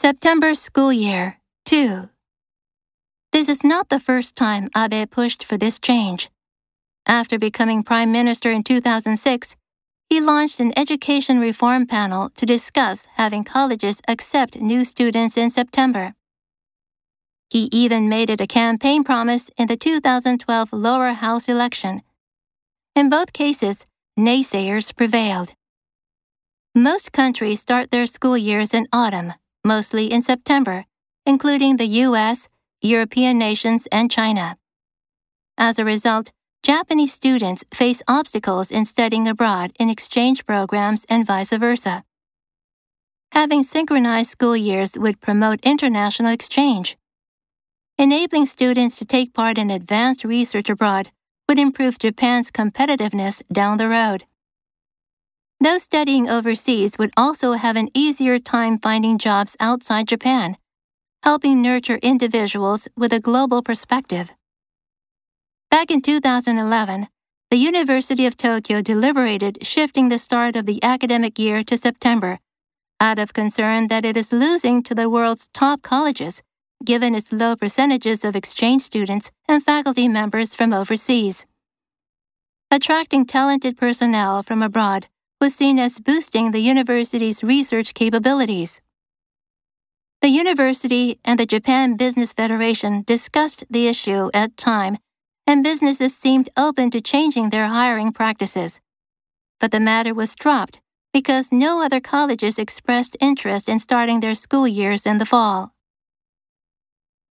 September school year 2. This is not the first time Abe pushed for this change. After becoming prime minister in 2006, he launched an education reform panel to discuss having colleges accept new students in September. He even made it a campaign promise in the 2012 lower house election. In both cases, naysayers prevailed. Most countries start their school years in autumn, mostly in September, including the US, European nations, and China. As a result, Japanese students face obstacles in studying abroad in exchange programs and vice versa. Having synchronized school years would promote international exchange. Enabling students to take part in advanced research abroad would improve Japan's competitiveness down the road. Those studying overseas would also have an easier time finding jobs outside Japan, helping nurture individuals with a global perspective. Back in 2011, the University of Tokyo deliberated shifting the start of the academic year to September, out of concern that it is losing to the world's top colleges, given its low percentages of exchange students and faculty members from overseas. Attracting talented personnel from abroad was seen as boosting the university's research capabilities. The university and the Japan Business Federation discussed the issue at time, and businesses seemed open to changing their hiring practices. But the matter was dropped because no other colleges expressed interest in starting their school years in the fall.